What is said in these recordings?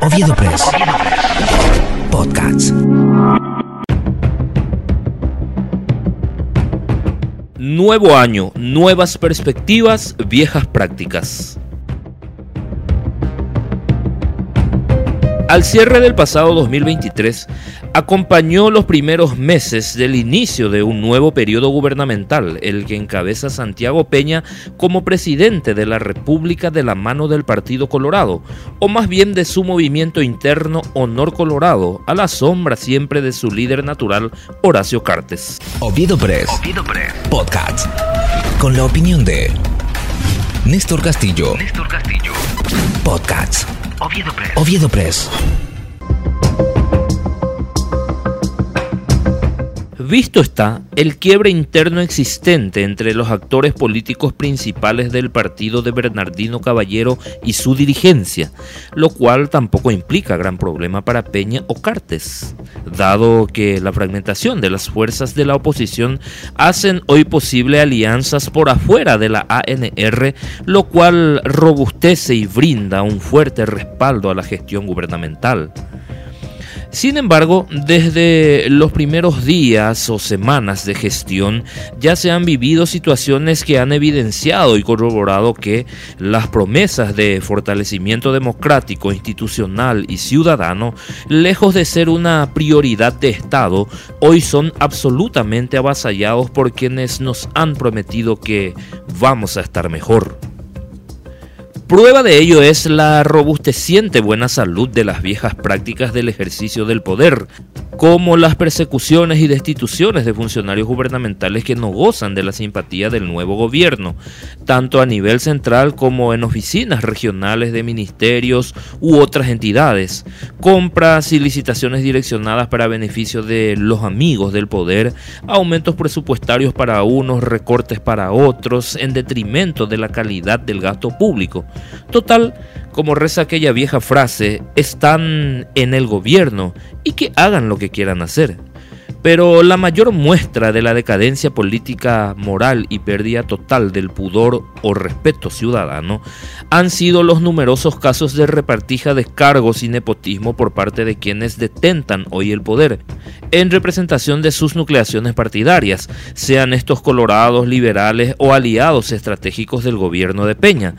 Oviedo Press. Podcasts. Nuevo año, nuevas perspectivas, viejas prácticas. Al cierre del pasado 2023, acompañó los primeros meses del inicio de un nuevo periodo gubernamental, el que encabeza Santiago Peña como presidente de la República de la mano del Partido Colorado, o más bien de su movimiento interno Honor Colorado, a la sombra siempre de su líder natural, Horacio Cartes. Oviedo Press. Oviedo Press. Podcast. Con la opinión de Néstor Castillo. Néstor Castillo. Podcasts. Oviedo Press. Oviedo Press. Visto está el quiebre interno existente entre los actores políticos principales del partido de Bernardino Caballero y su dirigencia, lo cual tampoco implica gran problema para Peña o Cartes, dado que la fragmentación de las fuerzas de la oposición hacen hoy posible alianzas por afuera de la ANR, lo cual robustece y brinda un fuerte respaldo a la gestión gubernamental. Sin embargo, desde los primeros días o semanas de gestión ya se han vivido situaciones que han evidenciado y corroborado que las promesas de fortalecimiento democrático, institucional y ciudadano, lejos de ser una prioridad de Estado, hoy son absolutamente avasallados por quienes nos han prometido que vamos a estar mejor. Prueba de ello es la robusteciente buena salud de las viejas prácticas del ejercicio del poder, como las persecuciones y destituciones de funcionarios gubernamentales que no gozan de la simpatía del nuevo gobierno, tanto a nivel central como en oficinas regionales de ministerios u otras entidades, compras y licitaciones direccionadas para beneficio de los amigos del poder, aumentos presupuestarios para unos, recortes para otros, en detrimento de la calidad del gasto público. Total, como reza aquella vieja frase, están en el gobierno y que hagan lo que quieran hacer. Pero la mayor muestra de la decadencia política, moral y pérdida total del pudor o respeto ciudadano han sido los numerosos casos de repartija de cargos y nepotismo por parte de quienes detentan hoy el poder, en representación de sus nucleaciones partidarias, sean estos colorados, liberales o aliados estratégicos del gobierno de Peña,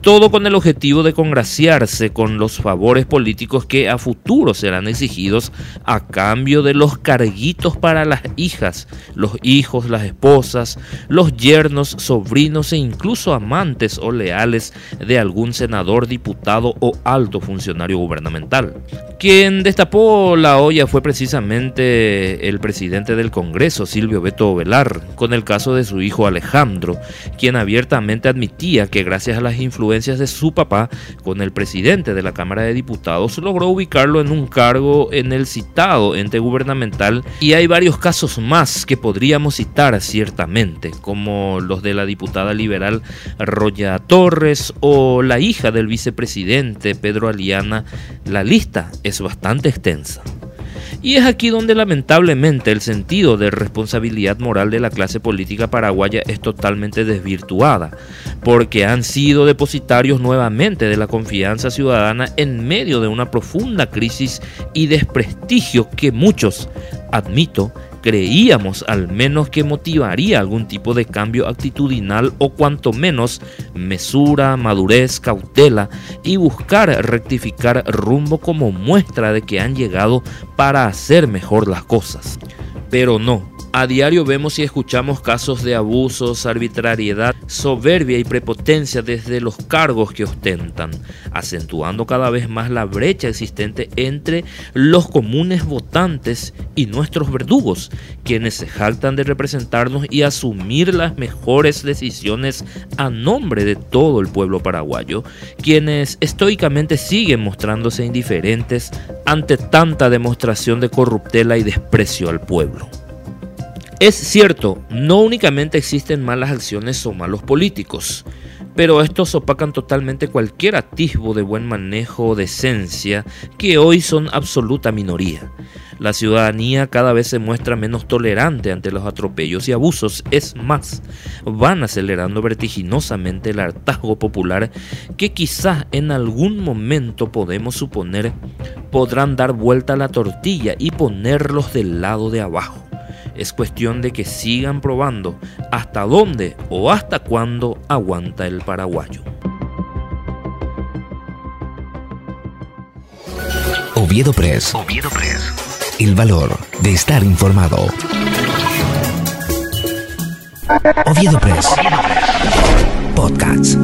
todo con el objetivo de congraciarse con los favores políticos que a futuro serán exigidos a cambio de los carguitos para las hijas, los hijos, las esposas, los yernos, sobrinos e incluso amantes o leales de algún senador, diputado o alto funcionario gubernamental. Quien destapó la olla fue precisamente el presidente del Congreso, Silvio Beto Velar, con el caso de su hijo Alejandro, quien abiertamente admitía que gracias a las influencias de su papá con el presidente de la Cámara de Diputados logró ubicarlo en un cargo en el citado ente gubernamental y hay varios casos más que podríamos citar ciertamente, como los de la diputada liberal Roya Torres o la hija del vicepresidente Pedro Aliana. La lista es bastante extensa. Y es aquí donde lamentablemente el sentido de responsabilidad moral de la clase política paraguaya es totalmente desvirtuada, porque han sido depositarios nuevamente de la confianza ciudadana en medio de una profunda crisis y desprestigio que muchos, admito, creíamos al menos que motivaría algún tipo de cambio actitudinal o cuanto menos mesura, madurez, cautela y buscar rectificar rumbo como muestra de que han llegado para hacer mejor las cosas. Pero no, a diario vemos y escuchamos casos de abusos, arbitrariedad, soberbia y prepotencia desde los cargos que ostentan, acentuando cada vez más la brecha existente entre los comunes votantes y nuestros verdugos, quienes se jactan de representarnos y asumir las mejores decisiones a nombre de todo el pueblo paraguayo, quienes estoicamente siguen mostrándose indiferentes ante tanta demostración de corruptela y desprecio al pueblo. Es cierto, no únicamente existen malas acciones o malos políticos. pero estos opacan totalmente cualquier atisbo de buen manejo o decencia que hoy son absoluta minoría. La ciudadanía cada vez se muestra menos tolerante ante los atropellos y abusos. Es más, van acelerando vertiginosamente el hartazgo popular que quizás en algún momento podemos suponer podrán dar vuelta a la tortilla y ponerlos del lado de abajo. Es cuestión de que sigan probando hasta dónde o hasta cuándo aguanta el paraguayo. Oviedo Press. Oviedo Press el valor de estar informado. Oviedo Press. Podcast.